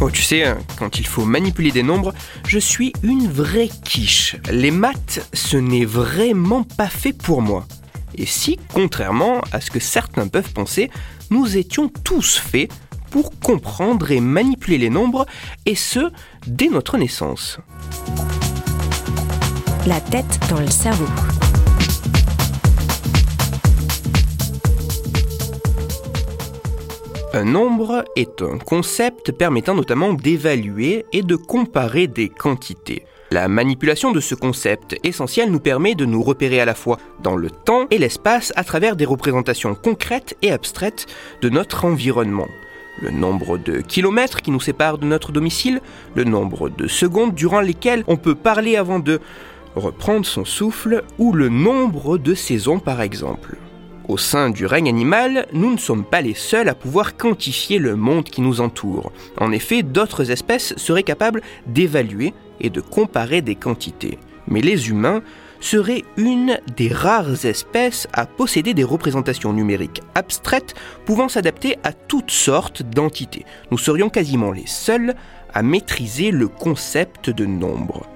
Oh, tu sais, quand il faut manipuler des nombres, je suis une vraie quiche. Les maths, ce n'est vraiment pas fait pour moi. Et si, contrairement à ce que certains peuvent penser, nous étions tous faits pour comprendre et manipuler les nombres, et ce, dès notre naissance. La tête dans le cerveau. Nombre est un concept permettant notamment d'évaluer et de comparer des quantités. La manipulation de ce concept essentiel nous permet de nous repérer à la fois dans le temps et l'espace à travers des représentations concrètes et abstraites de notre environnement. Le nombre de kilomètres qui nous séparent de notre domicile, le nombre de secondes durant lesquelles on peut parler avant de reprendre son souffle, ou le nombre de saisons par exemple. Au sein du règne animal, nous ne sommes pas les seuls à pouvoir quantifier le monde qui nous entoure. En effet, d'autres espèces seraient capables d'évaluer et de comparer des quantités. Mais les humains seraient une des rares espèces à posséder des représentations numériques abstraites pouvant s'adapter à toutes sortes d'entités. Nous serions quasiment les seuls à maîtriser le concept de nombre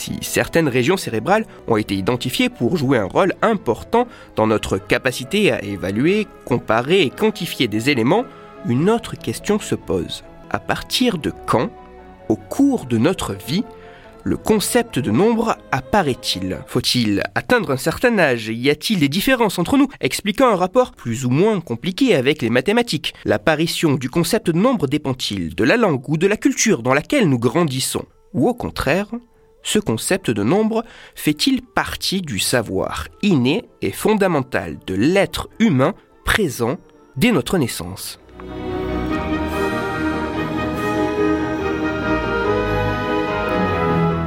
si certaines régions cérébrales ont été identifiées pour jouer un rôle important dans notre capacité à évaluer, comparer et quantifier des éléments, une autre question se pose. À partir de quand, au cours de notre vie, le concept de nombre apparaît-il? Faut-il atteindre un certain âge? Y a-t-il des différences entre nous? Expliquant un rapport plus ou moins compliqué avec les mathématiques. L'apparition du concept de nombre dépend-il de la langue ou de la culture dans laquelle nous grandissons? Ou au contraire, ce concept de nombre fait-il partie du savoir inné et fondamental de l'être humain présent dès notre naissance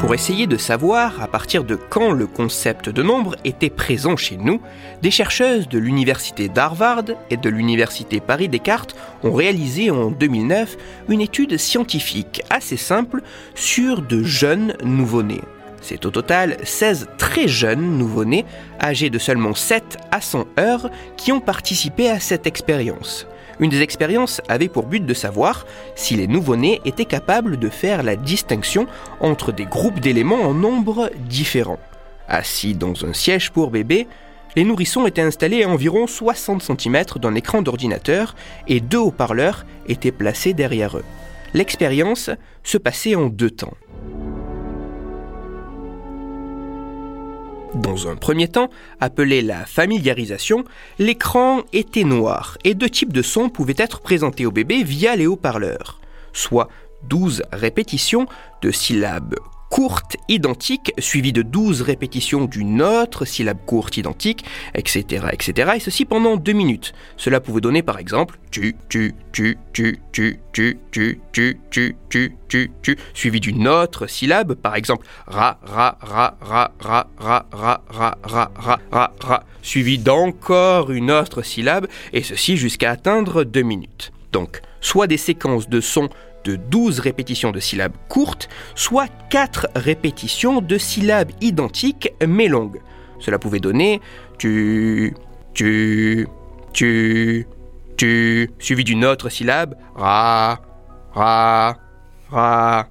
Pour essayer de savoir à partir de quand le concept de nombre était présent chez nous, des chercheuses de l'université d'Harvard et de l'université Paris-Descartes ont réalisé en 2009 une étude scientifique assez simple sur de jeunes nouveau-nés. C'est au total 16 très jeunes nouveau-nés, âgés de seulement 7 à 100 heures, qui ont participé à cette expérience. Une des expériences avait pour but de savoir si les nouveau-nés étaient capables de faire la distinction entre des groupes d'éléments en nombre différents. Assis dans un siège pour bébé, les nourrissons étaient installés à environ 60 cm d'un écran d'ordinateur et deux haut-parleurs étaient placés derrière eux. L'expérience se passait en deux temps. Dans un premier temps, appelé la familiarisation, l'écran était noir et deux types de sons pouvaient être présentés au bébé via les haut-parleurs, soit 12 répétitions de syllabes courte identique, suivie de 12 répétitions d'une autre syllabe courte identique, etc., etc., et ceci pendant 2 minutes. Cela pouvait donner par exemple tu, tu, tu, tu, tu, tu, tu, tu, tu, tu, tu, tu, suivi d'une autre syllabe, par exemple ra, ra, ra, ra, ra, ra, ra, ra, ra, ra, ra, ra, d'encore une autre syllabe, et ceci jusqu'à atteindre 2 minutes. Donc, soit des séquences de sons de 12 répétitions de syllabes courtes, soit 4 répétitions de syllabes identiques mais longues. Cela pouvait donner tu, tu, tu, tu, suivi d'une autre syllabe, ra, ra, ra,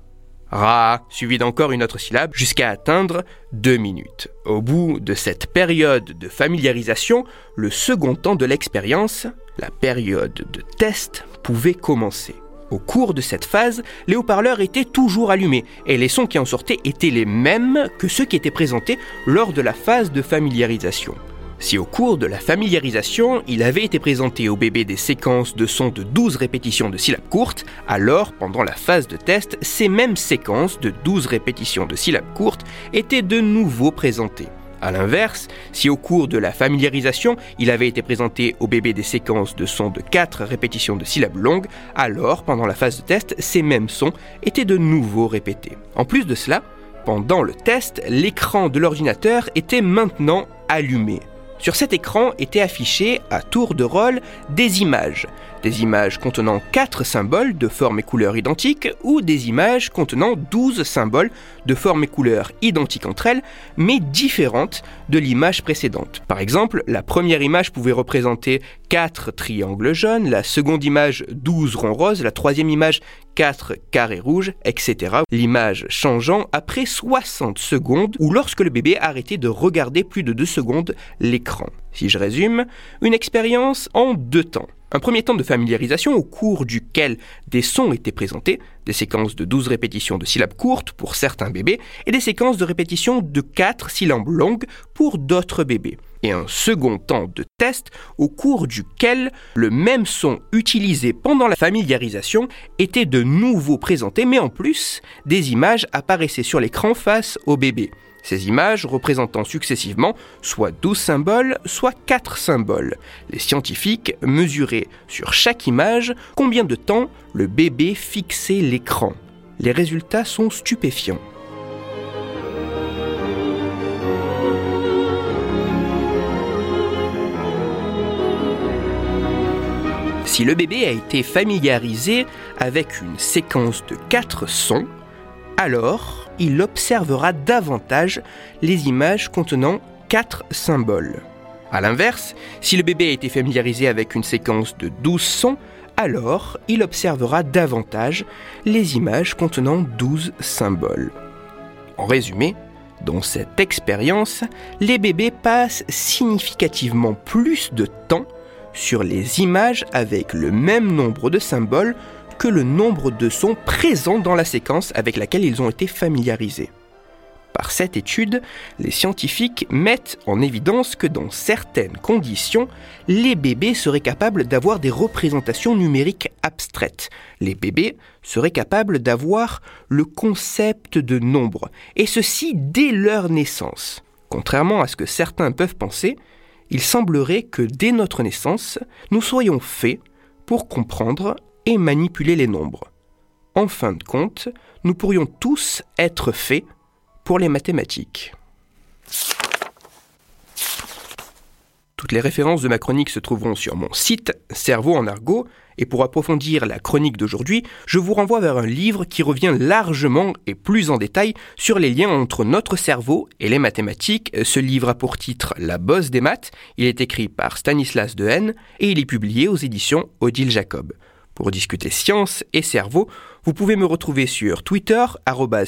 ra, suivi d'encore une autre syllabe, jusqu'à atteindre 2 minutes. Au bout de cette période de familiarisation, le second temps de l'expérience, la période de test, pouvait commencer. Au cours de cette phase, les haut-parleurs étaient toujours allumés et les sons qui en sortaient étaient les mêmes que ceux qui étaient présentés lors de la phase de familiarisation. Si au cours de la familiarisation, il avait été présenté au bébé des séquences de sons de 12 répétitions de syllabes courtes, alors pendant la phase de test, ces mêmes séquences de 12 répétitions de syllabes courtes étaient de nouveau présentées. A l'inverse, si au cours de la familiarisation, il avait été présenté au bébé des séquences de sons de 4 répétitions de syllabes longues, alors pendant la phase de test, ces mêmes sons étaient de nouveau répétés. En plus de cela, pendant le test, l'écran de l'ordinateur était maintenant allumé. Sur cet écran étaient affichées, à tour de rôle, des images. Des images contenant 4 symboles de forme et couleur identiques ou des images contenant 12 symboles de forme et couleur identiques entre elles, mais différentes de l'image précédente. Par exemple, la première image pouvait représenter 4 triangles jaunes, la seconde image 12 ronds roses, la troisième image 4 carrés rouges, etc. L'image changeant après 60 secondes ou lorsque le bébé arrêtait de regarder plus de 2 secondes l'écran. Si je résume, une expérience en deux temps. Un premier temps de familiarisation au cours duquel des sons étaient présentés, des séquences de 12 répétitions de syllabes courtes pour certains bébés et des séquences de répétitions de 4 syllabes longues pour d'autres bébés. Et un second temps de test au cours duquel le même son utilisé pendant la familiarisation était de nouveau présenté mais en plus des images apparaissaient sur l'écran face au bébé. Ces images représentant successivement soit 12 symboles, soit 4 symboles. Les scientifiques mesuraient sur chaque image combien de temps le bébé fixait l'écran. Les résultats sont stupéfiants. Si le bébé a été familiarisé avec une séquence de 4 sons, alors il observera davantage les images contenant quatre symboles. A l'inverse, si le bébé a été familiarisé avec une séquence de 12 sons, alors il observera davantage les images contenant 12 symboles. En résumé, dans cette expérience, les bébés passent significativement plus de temps sur les images avec le même nombre de symboles le nombre de sons présents dans la séquence avec laquelle ils ont été familiarisés. Par cette étude, les scientifiques mettent en évidence que dans certaines conditions, les bébés seraient capables d'avoir des représentations numériques abstraites. Les bébés seraient capables d'avoir le concept de nombre, et ceci dès leur naissance. Contrairement à ce que certains peuvent penser, il semblerait que dès notre naissance, nous soyons faits pour comprendre et manipuler les nombres. En fin de compte, nous pourrions tous être faits pour les mathématiques. Toutes les références de ma chronique se trouveront sur mon site Cerveau en argot, et pour approfondir la chronique d'aujourd'hui, je vous renvoie vers un livre qui revient largement et plus en détail sur les liens entre notre cerveau et les mathématiques. Ce livre a pour titre La bosse des maths, il est écrit par Stanislas Dehaene et il est publié aux éditions Odile Jacob. Pour discuter science et cerveau, vous pouvez me retrouver sur Twitter,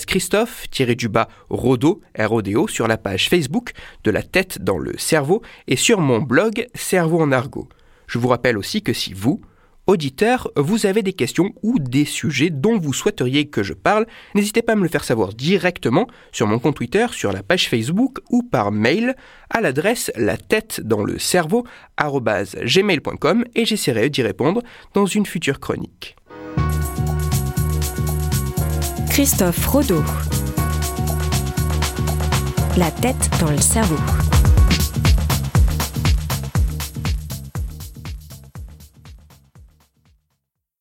Christophe-du-bas Rodo, R-O-D-O, sur la page Facebook de la tête dans le cerveau et sur mon blog Cerveau en argot. Je vous rappelle aussi que si vous, Auditeurs, vous avez des questions ou des sujets dont vous souhaiteriez que je parle, n'hésitez pas à me le faire savoir directement sur mon compte Twitter, sur la page Facebook ou par mail à l'adresse la tête dans le cerveau gmail.com et j'essaierai d'y répondre dans une future chronique. Christophe Rodeau. La tête dans le cerveau.